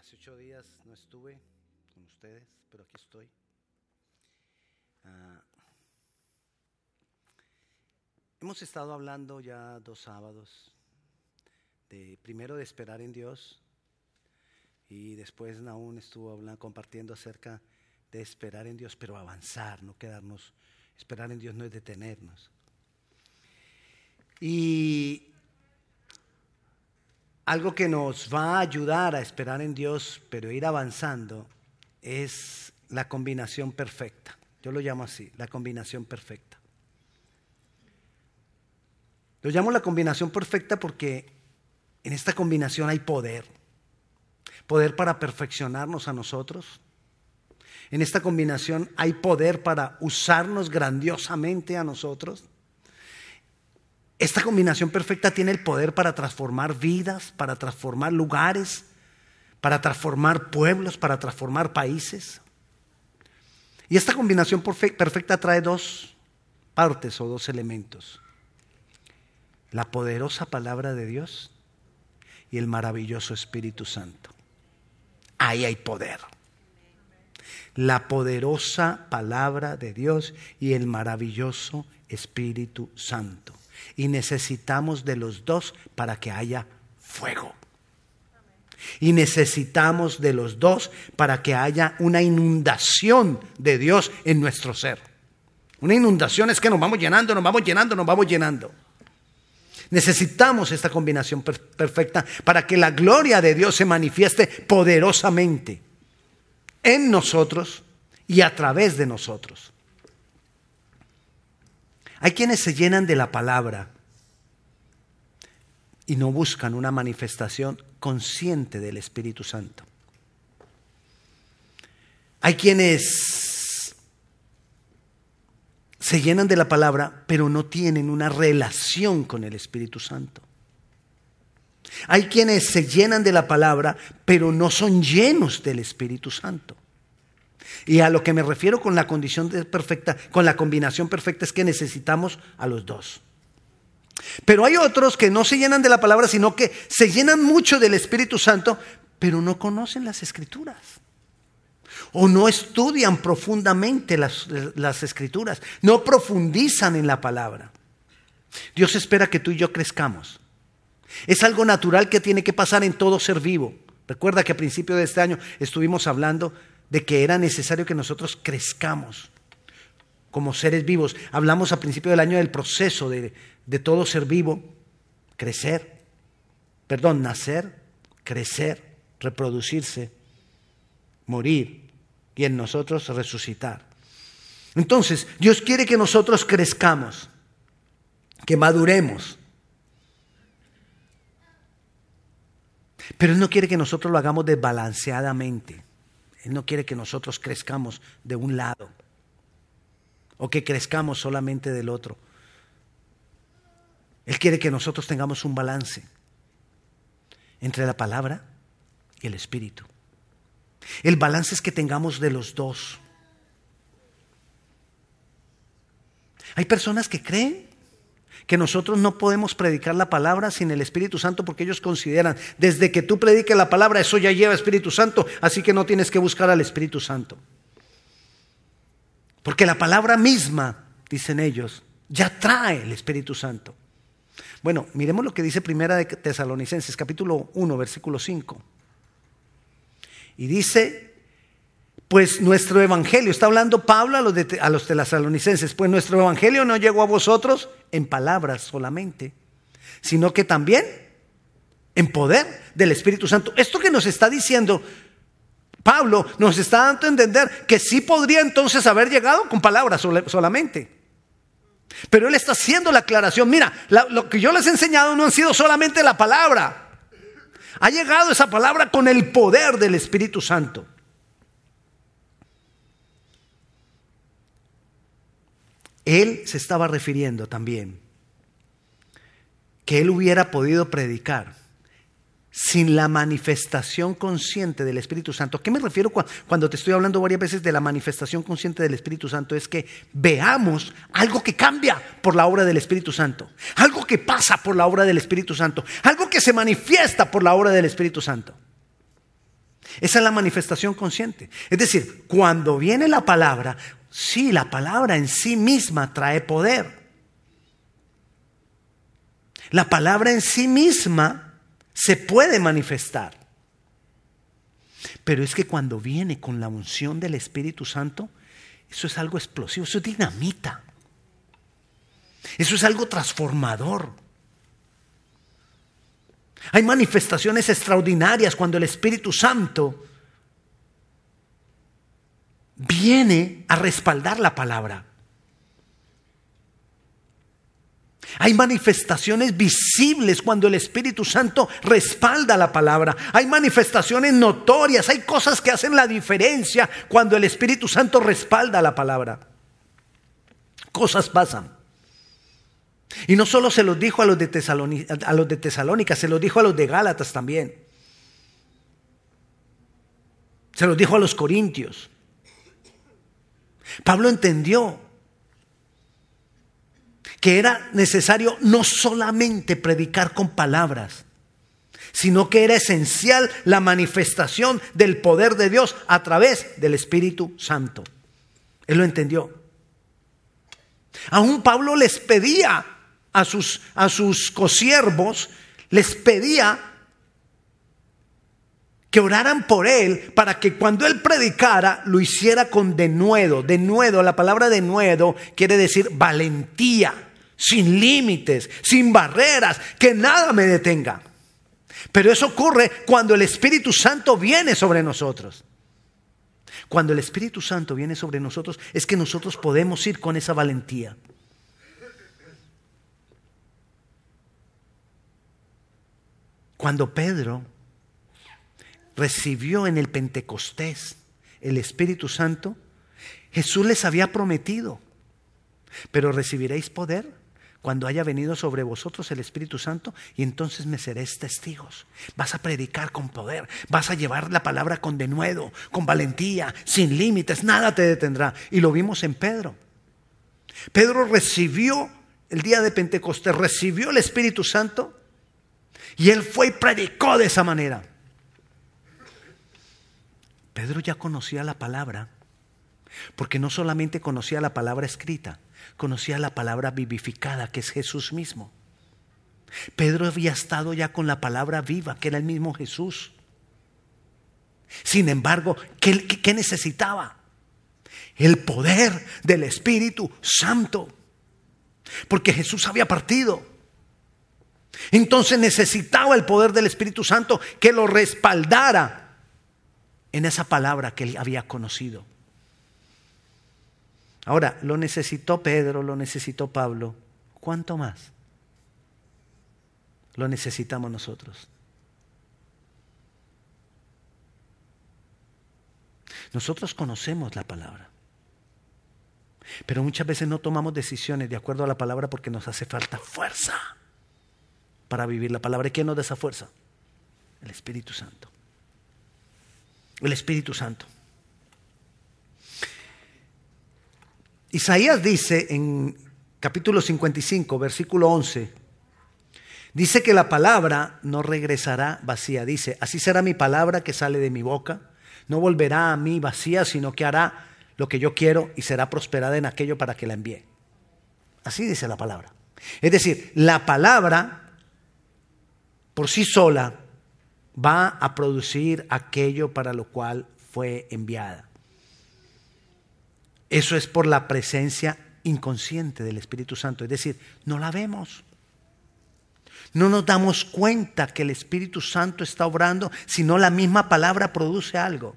Hace ocho días no estuve con ustedes, pero aquí estoy. Ah, hemos estado hablando ya dos sábados, de primero de esperar en Dios y después aún estuvo hablando, compartiendo acerca de esperar en Dios, pero avanzar, no quedarnos. Esperar en Dios no es detenernos. Y algo que nos va a ayudar a esperar en Dios, pero ir avanzando, es la combinación perfecta. Yo lo llamo así, la combinación perfecta. Lo llamo la combinación perfecta porque en esta combinación hay poder. Poder para perfeccionarnos a nosotros. En esta combinación hay poder para usarnos grandiosamente a nosotros. Esta combinación perfecta tiene el poder para transformar vidas, para transformar lugares, para transformar pueblos, para transformar países. Y esta combinación perfecta trae dos partes o dos elementos. La poderosa palabra de Dios y el maravilloso Espíritu Santo. Ahí hay poder. La poderosa palabra de Dios y el maravilloso Espíritu Santo y necesitamos de los dos para que haya fuego. Y necesitamos de los dos para que haya una inundación de Dios en nuestro ser. Una inundación es que nos vamos llenando, nos vamos llenando, nos vamos llenando. Necesitamos esta combinación perfecta para que la gloria de Dios se manifieste poderosamente en nosotros y a través de nosotros. Hay quienes se llenan de la palabra y no buscan una manifestación consciente del Espíritu Santo. Hay quienes se llenan de la palabra, pero no tienen una relación con el Espíritu Santo. Hay quienes se llenan de la palabra, pero no son llenos del Espíritu Santo. Y a lo que me refiero con la condición perfecta, con la combinación perfecta, es que necesitamos a los dos. Pero hay otros que no se llenan de la palabra, sino que se llenan mucho del Espíritu Santo, pero no conocen las escrituras. O no estudian profundamente las, las escrituras, no profundizan en la palabra. Dios espera que tú y yo crezcamos. Es algo natural que tiene que pasar en todo ser vivo. Recuerda que a principio de este año estuvimos hablando de que era necesario que nosotros crezcamos como seres vivos. Hablamos a principio del año del proceso de, de todo ser vivo, crecer, perdón, nacer, crecer, reproducirse, morir y en nosotros resucitar. Entonces, Dios quiere que nosotros crezcamos, que maduremos. Pero Él no quiere que nosotros lo hagamos desbalanceadamente. Él no quiere que nosotros crezcamos de un lado o que crezcamos solamente del otro. Él quiere que nosotros tengamos un balance entre la palabra y el espíritu. El balance es que tengamos de los dos. Hay personas que creen que nosotros no podemos predicar la palabra sin el Espíritu Santo porque ellos consideran, desde que tú prediques la palabra, eso ya lleva Espíritu Santo, así que no tienes que buscar al Espíritu Santo. Porque la palabra misma, dicen ellos, ya trae el Espíritu Santo. Bueno, miremos lo que dice Primera de Tesalonicenses, capítulo 1, versículo 5. Y dice, pues nuestro evangelio, está hablando Pablo a los, de, a los tesalonicenses, pues nuestro evangelio no llegó a vosotros en palabras solamente, sino que también en poder del Espíritu Santo. Esto que nos está diciendo Pablo nos está dando a entender que sí podría entonces haber llegado con palabras solamente. Pero él está haciendo la aclaración, mira, lo que yo les he enseñado no ha sido solamente la palabra. Ha llegado esa palabra con el poder del Espíritu Santo. Él se estaba refiriendo también que él hubiera podido predicar sin la manifestación consciente del Espíritu Santo. ¿A qué me refiero cuando te estoy hablando varias veces de la manifestación consciente del Espíritu Santo? Es que veamos algo que cambia por la obra del Espíritu Santo, algo que pasa por la obra del Espíritu Santo, algo que se manifiesta por la obra del Espíritu Santo. Esa es la manifestación consciente. Es decir, cuando viene la palabra, sí, la palabra en sí misma trae poder. La palabra en sí misma se puede manifestar. Pero es que cuando viene con la unción del Espíritu Santo, eso es algo explosivo, eso es dinamita. Eso es algo transformador. Hay manifestaciones extraordinarias cuando el Espíritu Santo viene a respaldar la palabra. Hay manifestaciones visibles cuando el Espíritu Santo respalda la palabra. Hay manifestaciones notorias. Hay cosas que hacen la diferencia cuando el Espíritu Santo respalda la palabra. Cosas pasan. Y no solo se los dijo a los de, Tesalónica, se los dijo a los de Gálatas también. Se los dijo a los corintios. Pablo entendió que era necesario no solamente predicar con palabras, sino que era esencial la manifestación del poder de Dios a través del Espíritu Santo. Él lo entendió. Aún Pablo les pedía a sus, a sus consiervos, les pedía que oraran por él para que cuando él predicara lo hiciera con denuedo. Denuedo, la palabra denuedo quiere decir valentía sin límites, sin barreras, que nada me detenga. Pero eso ocurre cuando el Espíritu Santo viene sobre nosotros. Cuando el Espíritu Santo viene sobre nosotros es que nosotros podemos ir con esa valentía. Cuando Pedro recibió en el Pentecostés el Espíritu Santo, Jesús les había prometido, pero recibiréis poder cuando haya venido sobre vosotros el Espíritu Santo y entonces me seréis testigos. Vas a predicar con poder, vas a llevar la palabra con denuedo, con valentía, sin límites, nada te detendrá. Y lo vimos en Pedro. Pedro recibió el día de Pentecostés, recibió el Espíritu Santo y él fue y predicó de esa manera. Pedro ya conocía la palabra, porque no solamente conocía la palabra escrita, conocía la palabra vivificada, que es Jesús mismo. Pedro había estado ya con la palabra viva, que era el mismo Jesús. Sin embargo, ¿qué, necesitaba? El poder del Espíritu Santo. Porque Jesús había partido. Entonces necesitaba el poder del Espíritu Santo que lo respaldara en esa palabra que él había conocido. Ahora, lo necesitó Pedro, lo necesitó Pablo. ¿Cuánto más? Lo necesitamos nosotros. Nosotros conocemos la palabra, pero muchas veces no tomamos decisiones de acuerdo a la palabra porque nos hace falta fuerza para vivir la palabra. ¿Y quién nos da esa fuerza? El Espíritu Santo. El Espíritu Santo. Isaías dice en capítulo 55, versículo 11, dice que la palabra no regresará vacía. Dice, así será mi palabra que sale de mi boca. No volverá a mí vacía, sino que hará lo que yo quiero y será prosperada en aquello para que la envíe. Así dice la palabra. Es decir, la palabra por sí sola va a producir aquello para lo cual fue enviada. Eso es por la presencia inconsciente del Espíritu Santo. Es decir, no la vemos. No nos damos cuenta que el Espíritu Santo está obrando, sino la misma palabra produce algo.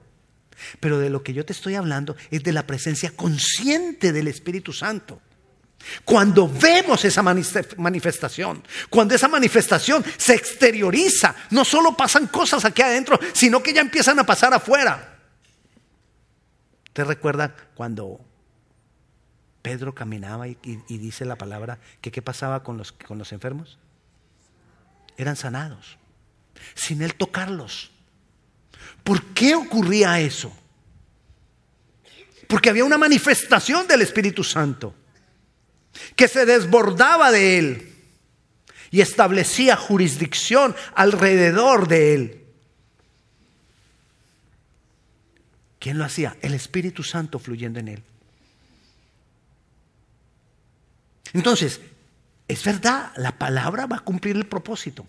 Pero de lo que yo te estoy hablando es de la presencia consciente del Espíritu Santo. Cuando vemos esa manifestación, cuando esa manifestación se exterioriza, no solo pasan cosas aquí adentro, sino que ya empiezan a pasar afuera. ¿Usted recuerda cuando Pedro caminaba y, dice la palabra que qué pasaba con los, con los enfermos? Eran sanados, sin él tocarlos. ¿Por qué ocurría eso? Porque había una manifestación del Espíritu Santo que se desbordaba de él y establecía jurisdicción alrededor de él. ¿Quién lo hacía? El Espíritu Santo fluyendo en él. Entonces, es verdad, la palabra va a cumplir el propósito.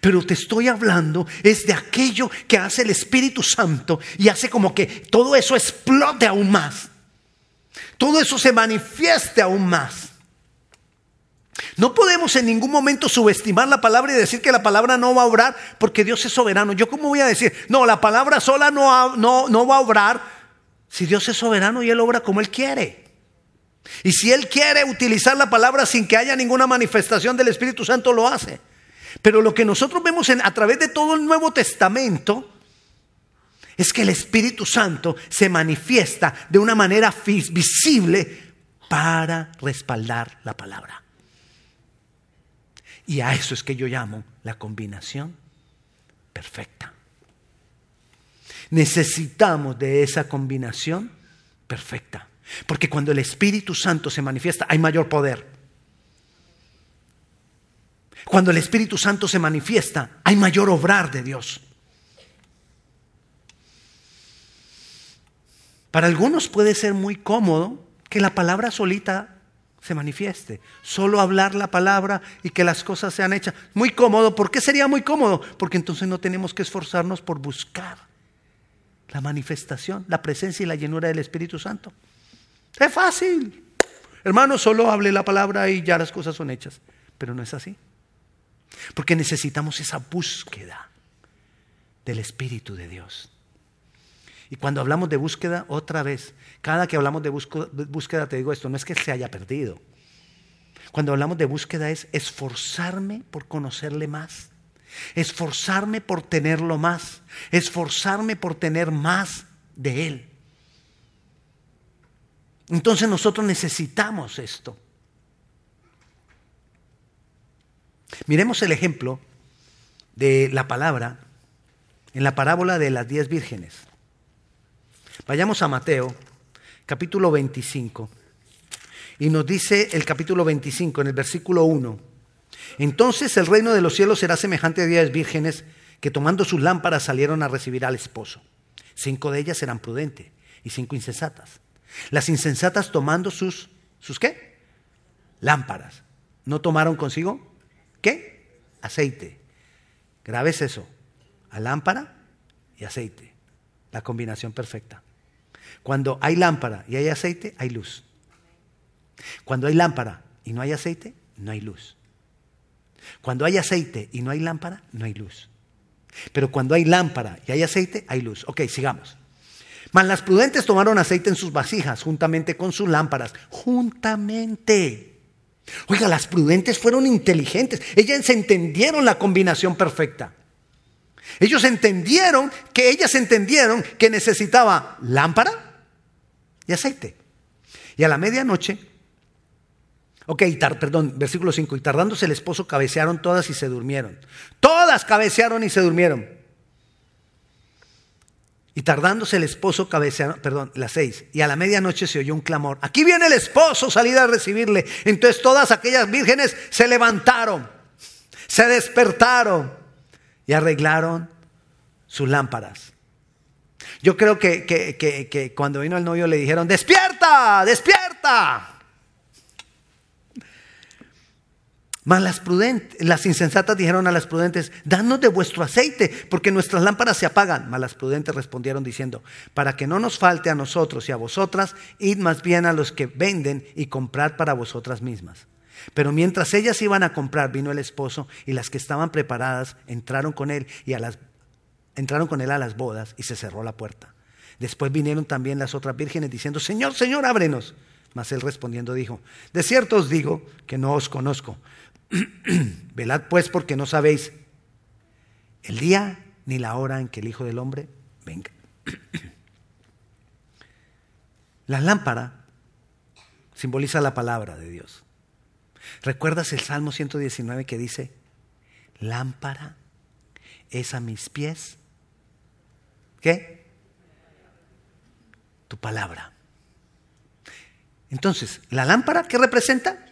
Pero te estoy hablando es de aquello que hace el Espíritu Santo y hace como que todo eso explote aún más. Todo eso se manifieste aún más. No podemos en ningún momento subestimar la palabra y decir que la palabra no va a obrar porque Dios es soberano. ¿Yo cómo voy a decir? No, la palabra sola no, no, no va a obrar si Dios es soberano y Él obra como Él quiere. Y si Él quiere utilizar la palabra sin que haya ninguna manifestación del Espíritu Santo, lo hace. Pero lo que nosotros vemos a través de todo el Nuevo Testamento es que el Espíritu Santo se manifiesta de una manera visible para respaldar la palabra. Y a eso es que yo llamo la combinación perfecta. Necesitamos de esa combinación perfecta. Porque cuando el Espíritu Santo se manifiesta hay mayor poder. Cuando el Espíritu Santo se manifiesta hay mayor obrar de Dios. Para algunos puede ser muy cómodo que la palabra solita se manifieste. Solo hablar la palabra y que las cosas sean hechas. Muy cómodo. ¿Por qué sería muy cómodo? Porque entonces no tenemos que esforzarnos por buscar la manifestación, la presencia y la llenura del Espíritu Santo. Es fácil. Hermano, solo hable la palabra y ya las cosas son hechas. Pero no es así. Porque necesitamos esa búsqueda del Espíritu de Dios. Y cuando hablamos de búsqueda, otra vez, cada que hablamos de búsqueda, te digo esto, no es que se haya perdido. Cuando hablamos de búsqueda es esforzarme por conocerle más, esforzarme por tenerlo más, esforzarme por tener más de Él. Entonces nosotros necesitamos esto. Miremos el ejemplo de la palabra en la parábola de las diez vírgenes. Vayamos a Mateo, capítulo 25. Y nos dice el capítulo 25, en el versículo 1. Entonces el reino de los cielos será semejante a diez vírgenes que tomando sus lámparas salieron a recibir al esposo. Cinco de ellas eran prudentes y cinco insensatas. Las insensatas tomando sus, ¿sus qué? Lámparas. ¿No tomaron consigo? ¿Qué? Aceite. Grabes eso. A lámpara y aceite. La combinación perfecta. Cuando hay lámpara y hay aceite, hay luz. Cuando hay lámpara y no hay aceite, no hay luz. Cuando hay aceite y no hay lámpara, no hay luz. Pero cuando hay lámpara y hay aceite, hay luz. Ok, sigamos. Mas las prudentes tomaron aceite en sus vasijas juntamente con sus lámparas. Juntamente. Oiga, las prudentes fueron inteligentes. Ellas entendieron la combinación perfecta. Ellos entendieron que ellas entendieron que necesitaba lámpara y aceite. Y a la medianoche, ok, perdón, versículo 5, y tardándose el esposo cabecearon todas y se durmieron. Todas cabecearon y se durmieron. Y tardándose el esposo cabecearon, perdón, las seis. Y a la medianoche se oyó un clamor. Aquí viene el esposo, salida a recibirle. Entonces todas aquellas vírgenes se levantaron, se despertaron y arreglaron sus lámparas. Yo creo que, cuando vino el novio le dijeron, despierta, despierta. Mas las prudentes, las insensatas dijeron a las prudentes, danos de vuestro aceite, porque nuestras lámparas se apagan. Mas las prudentes respondieron diciendo, para que no nos falte a nosotros y a vosotras, id más bien a los que venden y comprad para vosotras mismas. Pero mientras ellas iban a comprar, vino el esposo y las que estaban preparadas entraron con él y las entraron con él a las bodas y se cerró la puerta. Después vinieron también las otras vírgenes diciendo, Señor, Señor, ábrenos. Mas él respondiendo dijo, de cierto os digo que no os conozco. Velad pues porque no sabéis el día ni la hora en que el Hijo del Hombre venga. la lámpara simboliza la palabra de Dios. ¿Recuerdas el Salmo 119 que dice, lámpara es a mis pies ¿Qué? Tu palabra. Entonces, ¿la lámpara qué representa?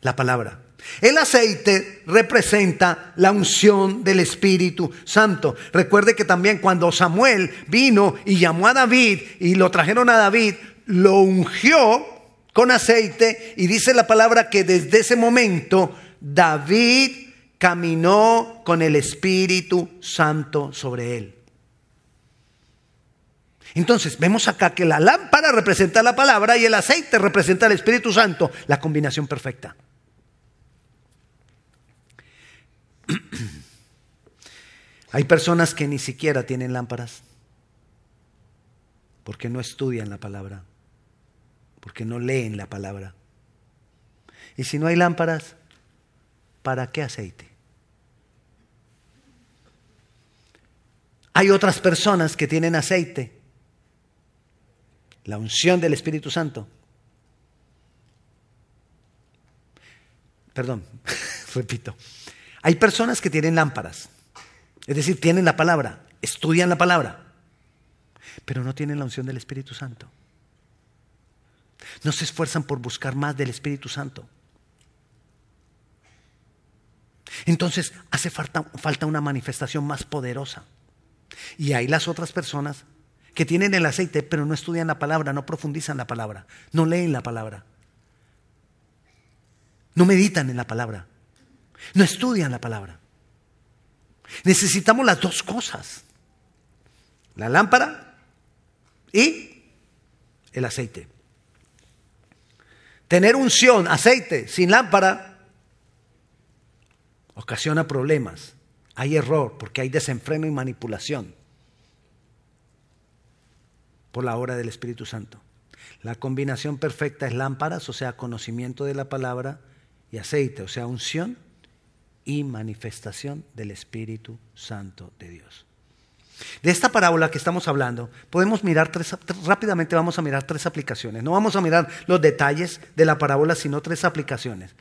la palabra. El aceite representa la unción del Espíritu Santo. Recuerde que también cuando Samuel vino y llamó a David y lo trajeron a David, lo ungió con aceite y dice la palabra que desde ese momento David caminó con el Espíritu Santo sobre él. Entonces, vemos acá que la lámpara representa la palabra y el aceite representa el Espíritu Santo, la combinación perfecta. Hay personas que ni siquiera tienen lámparas porque no estudian la palabra, porque no leen la palabra. Y si no hay lámparas, ¿para qué aceite? Hay otras personas que tienen aceite, la unción del Espíritu Santo. Perdón, repito. Hay personas que tienen lámparas, es decir, tienen la palabra, estudian la palabra, pero no tienen la unción del Espíritu Santo. No se esfuerzan por buscar más del Espíritu Santo. Entonces hace falta, una manifestación más poderosa. Y hay las otras personas que tienen el aceite, pero no estudian la palabra, no profundizan la palabra, no leen la palabra, no meditan en la palabra. No estudian la palabra. Necesitamos las dos cosas. La lámpara y el aceite. Tener unción, aceite, sin lámpara, ocasiona problemas. Hay error porque hay desenfreno y manipulación por la obra del Espíritu Santo. La combinación perfecta es lámparas, o sea, conocimiento de la palabra, y aceite, o sea, unción y manifestación del Espíritu Santo de Dios. De esta parábola que estamos hablando, podemos mirar tres, rápidamente vamos a mirar tres aplicaciones. No vamos a mirar los detalles de la parábola, sino tres aplicaciones.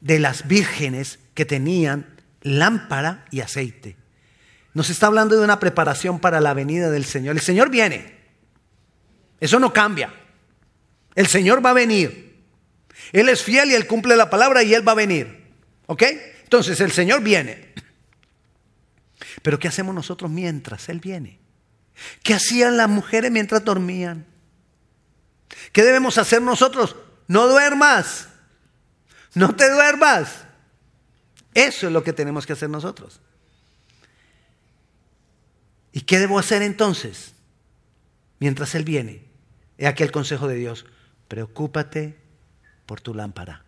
De las vírgenes que tenían lámpara y aceite. Nos está hablando de una preparación para la venida del Señor. El Señor viene. Eso no cambia. El Señor va a venir. Él es fiel y Él cumple la palabra y Él va a venir. ¿Ok? Entonces el Señor viene. Pero ¿qué hacemos nosotros mientras Él viene? ¿Qué hacían las mujeres mientras dormían? ¿Qué debemos hacer nosotros? No duermas. No te duermas. Eso es lo que tenemos que hacer nosotros. ¿Y qué debo hacer entonces? Mientras Él viene. He aquí el consejo de Dios. Preocúpate por tu lámpara.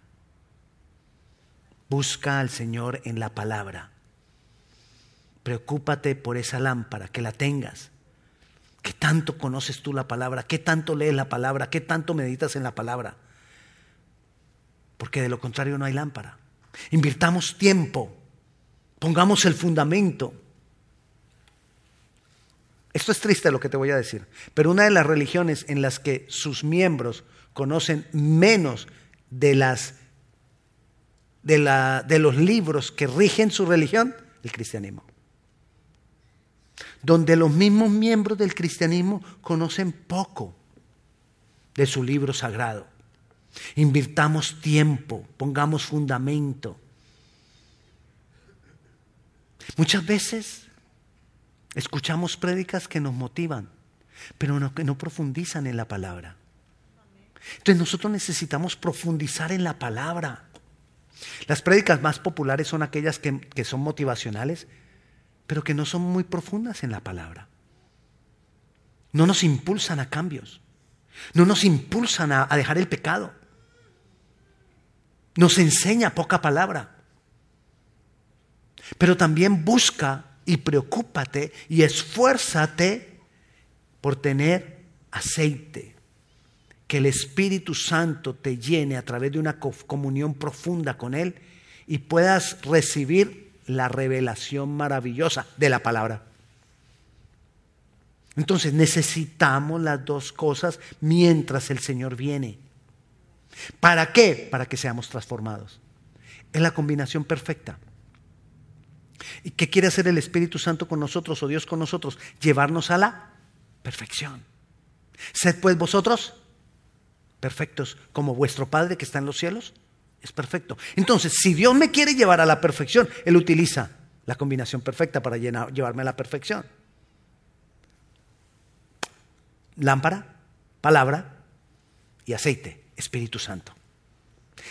Busca al Señor en la palabra. Preocúpate por esa lámpara, que la tengas. ¿Qué tanto conoces tú la palabra? ¿Qué tanto lees la palabra? ¿Qué tanto meditas en la palabra? Porque de lo contrario no hay lámpara. Invirtamos tiempo. Pongamos el fundamento. Esto es triste lo que te voy a decir, pero una de las religiones en las que sus miembros conocen menos de las de, la, de los libros que rigen su religión? El cristianismo. Donde los mismos miembros del cristianismo conocen poco de su libro sagrado. Invirtamos tiempo, pongamos fundamento. Muchas veces escuchamos prédicas que nos motivan, pero no, que no profundizan en la palabra. Entonces nosotros necesitamos profundizar en la palabra. Las prédicas más populares son aquellas que, son motivacionales, pero que no son muy profundas en la palabra. No nos impulsan a cambios. No nos impulsan a, a dejar el pecado. Nos enseña poca palabra. Pero también busca y preocúpate y esfuérzate por tener aceite que el Espíritu Santo te llene a través de una comunión profunda con Él y puedas recibir la revelación maravillosa de la palabra. Entonces necesitamos las dos cosas mientras el Señor viene. ¿Para qué? Para que seamos transformados. Es la combinación perfecta. ¿Y qué quiere hacer el Espíritu Santo con nosotros o Dios con nosotros? Llevarnos a la perfección. Sed pues vosotros perfectos como vuestro Padre que está en los cielos es perfecto. Entonces, si Dios me quiere llevar a la perfección, Él utiliza la combinación perfecta para llevarme a la perfección. Lámpara, palabra y aceite, Espíritu Santo.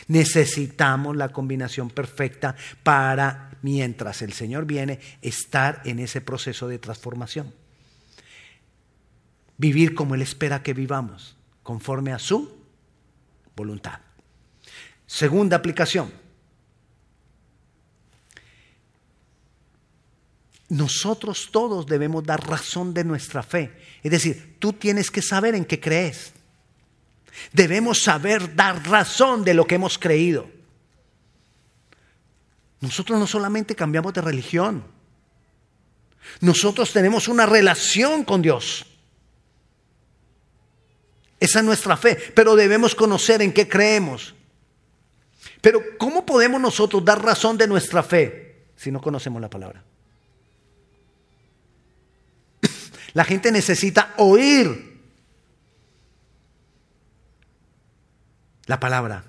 Necesitamos la combinación perfecta para, mientras el Señor viene, estar en ese proceso de transformación. Vivir como Él espera que vivamos, conforme a su voluntad. Segunda aplicación. Nosotros todos debemos dar razón de nuestra fe. Es decir, tú tienes que saber en qué crees. Debemos saber dar razón de lo que hemos creído. Nosotros no solamente cambiamos de religión, nosotros tenemos una relación con Dios. Esa es nuestra fe, pero debemos conocer en qué creemos. Pero ¿cómo podemos nosotros dar razón de nuestra fe si no conocemos la palabra? La gente necesita oír la palabra.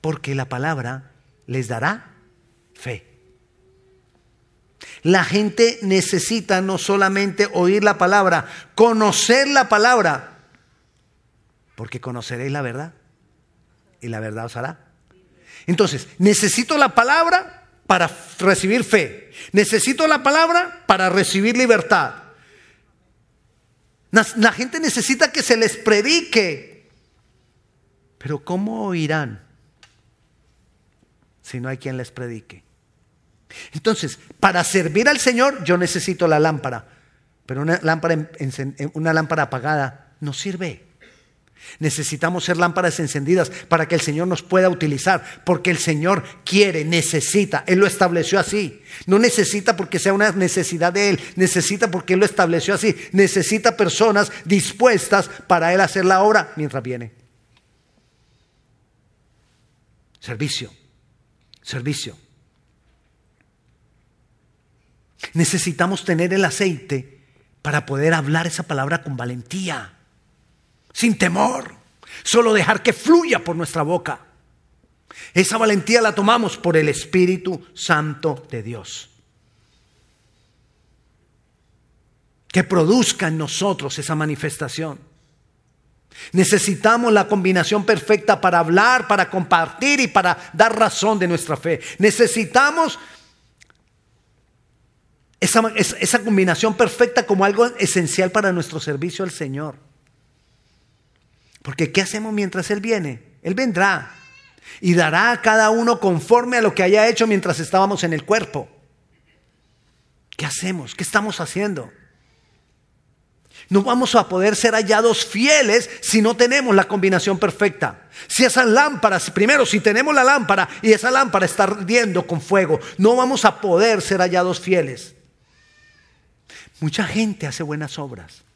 Porque la palabra les dará fe. La gente necesita no solamente oír la palabra, conocer la palabra, porque conoceréis la verdad y la verdad os hará. Entonces, necesito la palabra para recibir fe, necesito la palabra para recibir libertad. La gente necesita que se les predique, pero ¿cómo oirán si no hay quien les predique? Entonces, para servir al Señor yo necesito la lámpara, pero una lámpara, una lámpara apagada no sirve. Necesitamos ser lámparas encendidas para que el Señor nos pueda utilizar, porque el Señor quiere, necesita, Él lo estableció así. No necesita porque sea una necesidad de Él, necesita porque Él lo estableció así. Necesita personas dispuestas para Él hacer la obra mientras viene. Servicio, servicio. Necesitamos tener el aceite para poder hablar esa palabra con valentía, sin temor, solo dejar que fluya por nuestra boca. Esa valentía la tomamos por el Espíritu Santo de Dios. Que produzca en nosotros esa manifestación. Necesitamos la combinación perfecta para hablar, para compartir y para dar razón de nuestra fe. Necesitamos esa, combinación perfecta como algo esencial para nuestro servicio al Señor. Porque ¿qué hacemos mientras Él viene? Él vendrá y dará a cada uno conforme a lo que haya hecho mientras estábamos en el cuerpo. ¿Qué hacemos? ¿Qué estamos haciendo? No vamos a poder ser hallados fieles si no tenemos la combinación perfecta. Si esas lámparas, primero, si tenemos la lámpara y esa lámpara está ardiendo con fuego, no vamos a poder ser hallados fieles. Mucha gente hace buenas obras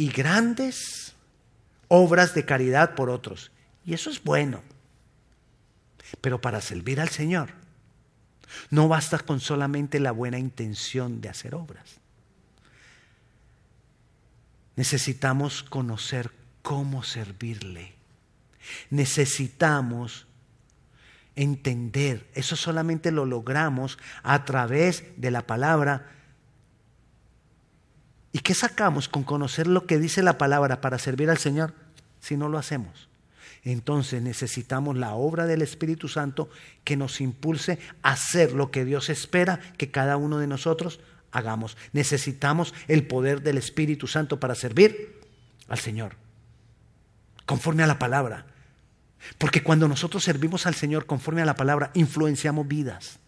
y grandes obras de caridad por otros. Y eso es bueno. Pero para servir al Señor no basta con solamente la buena intención de hacer obras. Necesitamos conocer cómo servirle. Necesitamos entender. Eso solamente lo logramos a través de la palabra. ¿Y qué sacamos con conocer lo que dice la palabra para servir al Señor si no lo hacemos? Entonces necesitamos la obra del Espíritu Santo que nos impulse a hacer lo que Dios espera que cada uno de nosotros hagamos. Necesitamos el poder del Espíritu Santo para servir al Señor, conforme a la palabra. Porque cuando nosotros servimos al Señor conforme a la palabra, influenciamos vidas,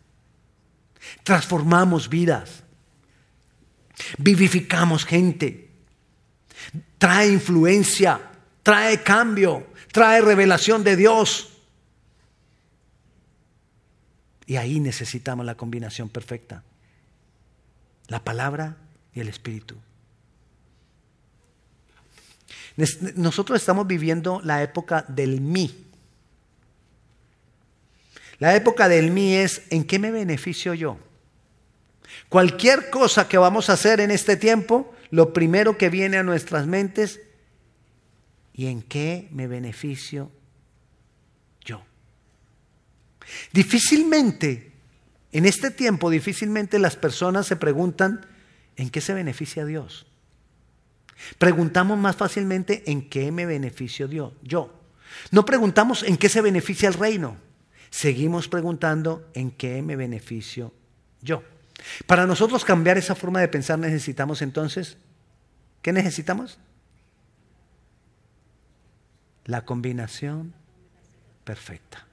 transformamos vidas, vivificamos gente, trae influencia, trae cambio, trae revelación de Dios. Y ahí necesitamos la combinación perfecta, la palabra y el Espíritu. Nosotros estamos viviendo la época del mí. La época del mí es ¿en qué me beneficio yo? Cualquier cosa que vamos a hacer en este tiempo, lo primero que viene a nuestras mentes y en qué me beneficio yo. Difícilmente, en este tiempo, difícilmente las personas se preguntan en qué se beneficia Dios. Preguntamos más fácilmente en qué me beneficio Dios, yo. No preguntamos en qué se beneficia el reino. Seguimos preguntando en qué me beneficio yo. Para nosotros cambiar esa forma de pensar necesitamos entonces, ¿qué necesitamos? La combinación perfecta.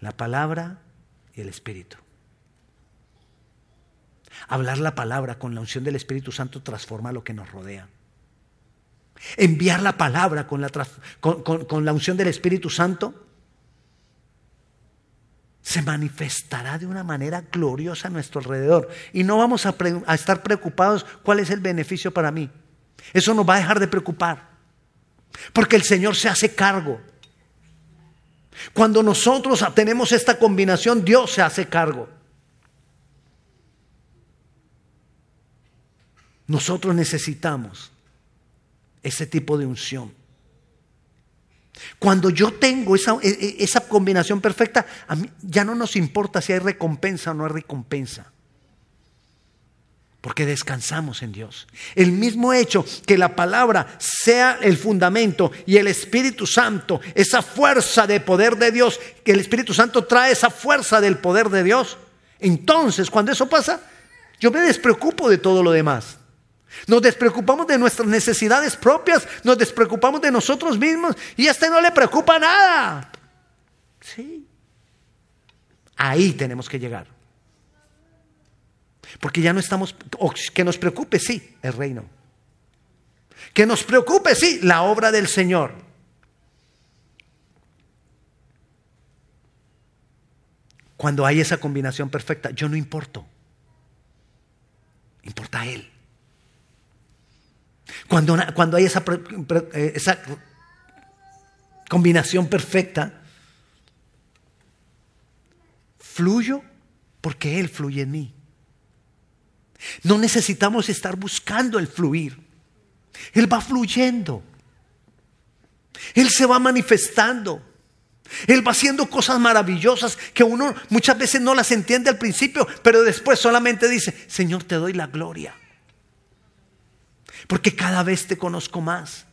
La palabra y el Espíritu. Hablar la palabra con la unción del Espíritu Santo transforma lo que nos rodea. Enviar la palabra con la, con, la unción del Espíritu Santo se manifestará de una manera gloriosa a nuestro alrededor. Y no vamos a, estar preocupados cuál es el beneficio para mí. Eso nos va a dejar de preocupar. Porque el Señor se hace cargo. Cuando nosotros tenemos esta combinación, Dios se hace cargo. Nosotros necesitamos ese tipo de unción. Cuando yo tengo esa, e, e, esa combinación perfecta, a mí ya no nos importa si hay recompensa o no hay recompensa. Porque descansamos en Dios. El mismo hecho que la palabra sea el fundamento y el Espíritu Santo, esa fuerza de poder de Dios, que el Espíritu Santo trae esa fuerza del poder de Dios. Entonces, cuando eso pasa, yo me despreocupo de todo lo demás. Nos despreocupamos de nuestras necesidades propias, nos despreocupamos de nosotros mismos y a este no le preocupa nada. Sí. Ahí tenemos que llegar. Porque ya no estamos, que nos preocupe, sí, el reino. Que nos preocupe, sí, la obra del Señor. Cuando hay esa combinación perfecta, yo no importo. Importa Él. Cuando, cuando hay esa, eh, esa combinación perfecta, fluyo porque Él fluye en mí. No necesitamos estar buscando el fluir. Él va fluyendo. Él se va manifestando. Él va haciendo cosas maravillosas que uno muchas veces no las entiende al principio, pero después solamente dice, Señor, te doy la gloria porque cada vez te conozco más.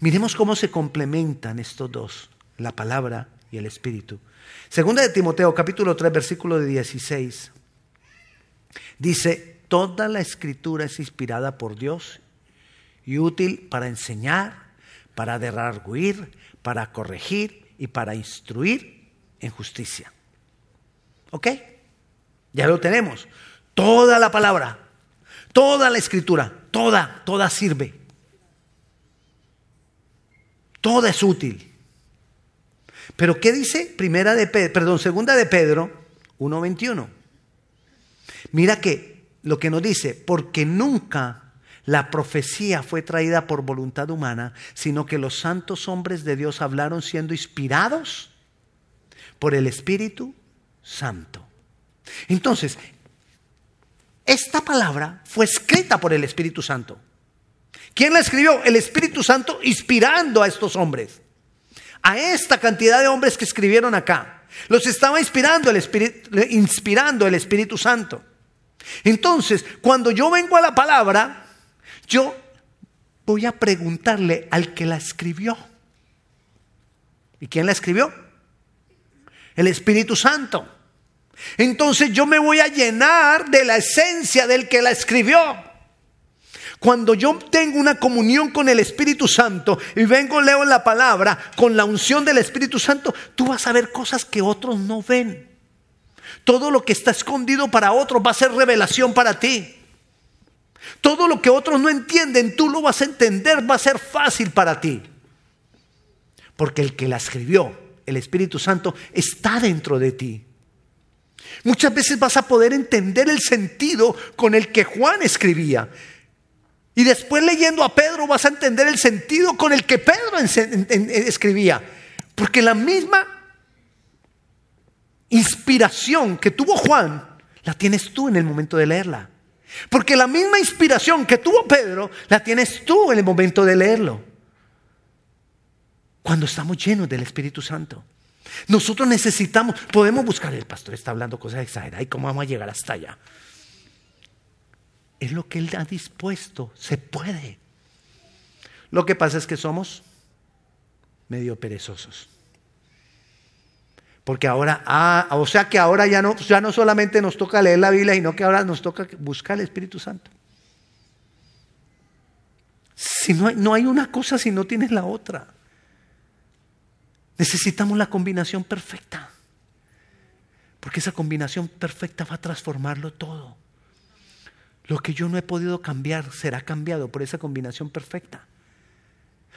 Miremos cómo se complementan estos dos, la palabra y el espíritu. Segunda de Timoteo, capítulo 3, versículo 16. Dice, toda la escritura es inspirada por Dios y útil para enseñar, para derarguir, para corregir y para instruir en justicia. ¿Ok? Ya lo tenemos. Toda la palabra, toda la escritura, toda, toda sirve. Toda es útil. Pero ¿qué dice Primera de perdón, Segunda de Pedro 1:21? Mira que lo que nos dice, porque nunca la profecía fue traída por voluntad humana, sino que los santos hombres de Dios hablaron siendo inspirados por el Espíritu Santo. Entonces, esta palabra fue escrita por el Espíritu Santo. ¿Quién la escribió? El Espíritu Santo inspirando a estos hombres. A esta cantidad de hombres que escribieron acá. Los estaba inspirando el Espíritu, inspirando el Espíritu Santo. Entonces, cuando yo vengo a la palabra, yo voy a preguntarle al que la escribió. ¿Y quién la escribió? El Espíritu Santo. Entonces yo me voy a llenar de la esencia del que la escribió. Cuando yo tengo una comunión con el Espíritu Santo y vengo, leo la palabra con la unción del Espíritu Santo, tú vas a ver cosas que otros no ven. Todo lo que está escondido para otros va a ser revelación para ti. Todo lo que otros no entienden, tú lo vas a entender, va a ser fácil para ti. Porque el que la escribió, el Espíritu Santo, está dentro de ti. Muchas veces vas a poder entender el sentido con el que Juan escribía. Y después leyendo a Pedro vas a entender el sentido con el que Pedro escribía. Porque la misma inspiración que tuvo Juan, la tienes tú en el momento de leerla. Porque la misma inspiración que tuvo Pedro la tienes tú en el momento de leerlo. Cuando estamos llenos del Espíritu Santo. Nosotros necesitamos, podemos buscar, el pastor está hablando cosas exageradas, ¿y cómo vamos a llegar hasta allá? Es lo que Él ha dispuesto, se puede. Lo que pasa es que somos medio perezosos. Porque ahora, ah, o sea que ahora ya no, ya no solamente nos toca leer la Biblia, sino que ahora nos toca buscar el Espíritu Santo. Si no hay, no hay una cosa si no tienes la otra. Necesitamos la combinación perfecta. Porque esa combinación perfecta va a transformarlo todo. Lo que yo no he podido cambiar será cambiado por esa combinación perfecta.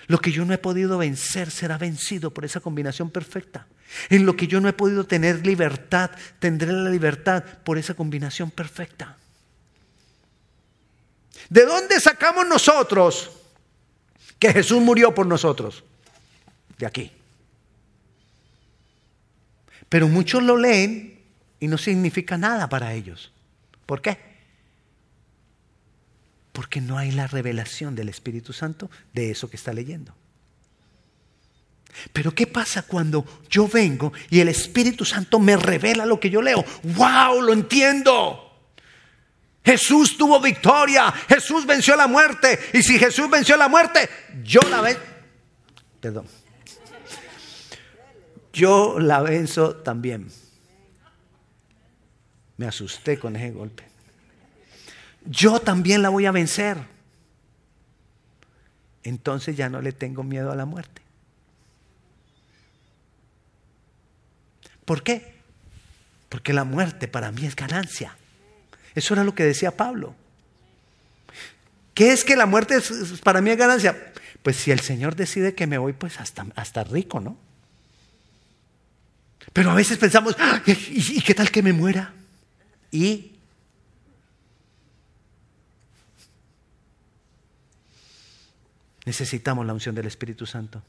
Lo que yo no he podido vencer será vencido por esa combinación perfecta. En lo que yo no he podido tener libertad, tendré la libertad por esa combinación perfecta. ¿De dónde sacamos nosotros que Jesús murió por nosotros? De aquí. Pero muchos lo leen y no significa nada para ellos. ¿Por qué? Porque no hay la revelación del Espíritu Santo de eso que está leyendo. Pero ¿qué pasa cuando yo vengo y el Espíritu Santo me revela lo que yo leo? ¡Wow! Lo entiendo. Jesús tuvo victoria, Jesús venció la muerte. Y si Jesús venció la muerte, yo la ven. Perdón yo la venzo también. Me asusté con ese golpe. Yo también la voy a vencer. Entonces ya no le tengo miedo a la muerte. ¿Por qué? Porque la muerte para mí es ganancia. Eso era lo que decía Pablo. ¿Qué es que la muerte para mí es ganancia? Pues si el Señor decide que me voy, pues hasta, hasta rico, ¿no? Pero a veces pensamos, ah, ¿y, qué tal que me muera? Y necesitamos la unción del Espíritu Santo.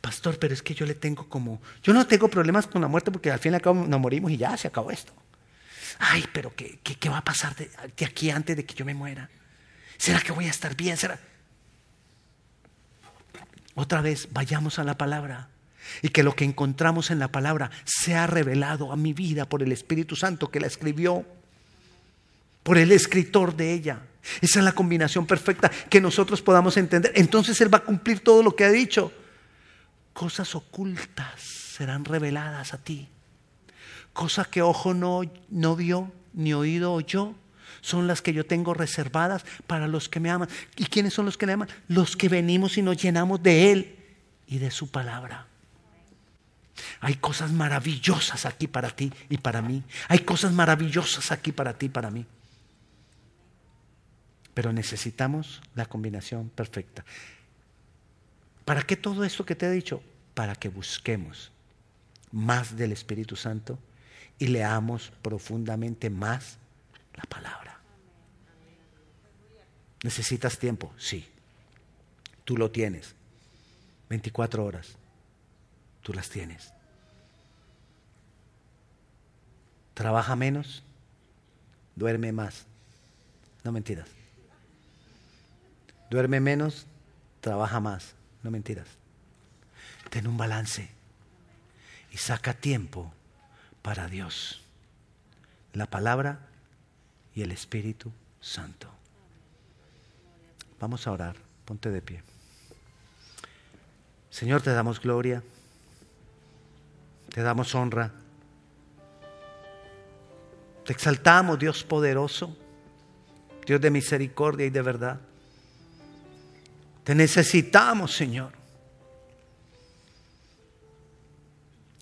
Pastor, pero es que yo le tengo como, yo no tengo problemas con la muerte porque al fin y al cabo nos morimos y ya se acabó esto. Ay, pero ¿qué, qué, va a pasar de, de, aquí antes de que yo me muera? ¿Será que voy a estar bien? ¿Será? Otra vez, vayamos a la palabra y que lo que encontramos en la palabra sea revelado a mi vida por el Espíritu Santo que la escribió, por el escritor de ella. Esa es la combinación perfecta que nosotros podamos entender. Entonces Él va a cumplir todo lo que ha dicho. Cosas ocultas serán reveladas a ti. Cosas que ojo no, no vio, ni oído oyó, son las que yo tengo reservadas para los que me aman. ¿Y quiénes son los que me aman? Los que venimos y nos llenamos de Él y de su palabra. Hay cosas maravillosas aquí para ti y para mí. Hay cosas maravillosas aquí para ti y para mí. Pero necesitamos la combinación perfecta. ¿Para qué todo esto que te he dicho? Para que busquemos más del Espíritu Santo y leamos profundamente más la palabra. ¿Necesitas tiempo? Sí. Tú lo tienes. 24 horas tú las tienes. Trabaja menos, duerme más. No mentiras. Duerme menos, trabaja más. No mentiras. Ten un balance y saca tiempo para Dios, la palabra y el Espíritu Santo. Vamos a orar. Ponte de pie. Señor, te damos gloria. Te damos honra. Te exaltamos, Dios poderoso, Dios de misericordia y de verdad. Te necesitamos, Señor.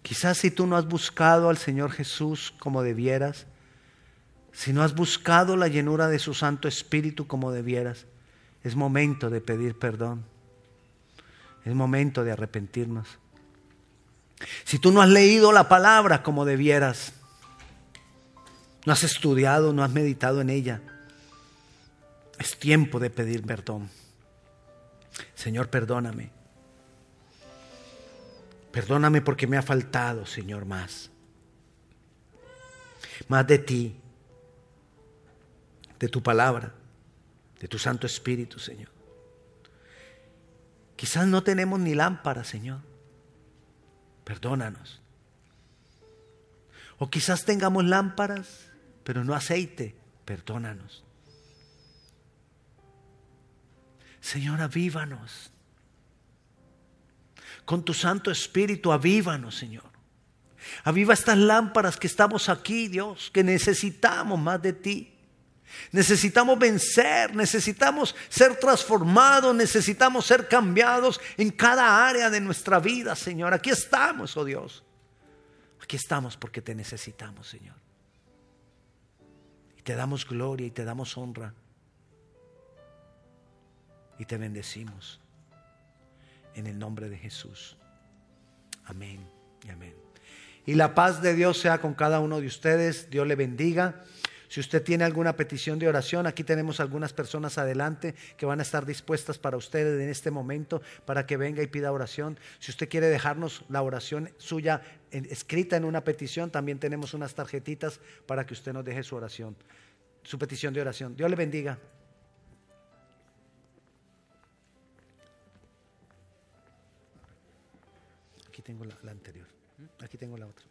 Quizás si tú no has buscado al Señor Jesús como debieras, si no has buscado la llenura de su Santo Espíritu como debieras, es momento de pedir perdón. Es momento de arrepentirnos. Si tú no has leído la palabra como debieras, no has estudiado, no has meditado en ella, es tiempo de pedir perdón. Señor, perdóname. Perdóname porque me ha faltado, Señor, más. Más de ti. de tu palabra, de tu Santo Espíritu, Señor. Quizás no tenemos ni lámpara, Señor. Perdónanos. O quizás tengamos lámparas, pero no aceite. Perdónanos. Señor, avívanos. Con tu Santo Espíritu, avívanos, Señor. Aviva estas lámparas que estamos aquí, Dios, que necesitamos más de ti. Necesitamos vencer, necesitamos ser transformados, necesitamos ser cambiados en cada área de nuestra vida, Señor. Aquí estamos, oh Dios. Aquí estamos porque te necesitamos, Señor. Y te damos gloria y te damos honra. Y te bendecimos. En el nombre de Jesús. Amén y amén. Y la paz de Dios sea con cada uno de ustedes. Dios le bendiga. Si usted tiene alguna petición de oración, aquí tenemos algunas personas adelante que van a estar dispuestas para ustedes en este momento para que venga y pida oración. Si usted quiere dejarnos la oración suya escrita en una petición, también tenemos unas tarjetitas para que usted nos deje su oración, su petición de oración. Dios le bendiga. Aquí tengo la, la anterior. Aquí tengo la otra.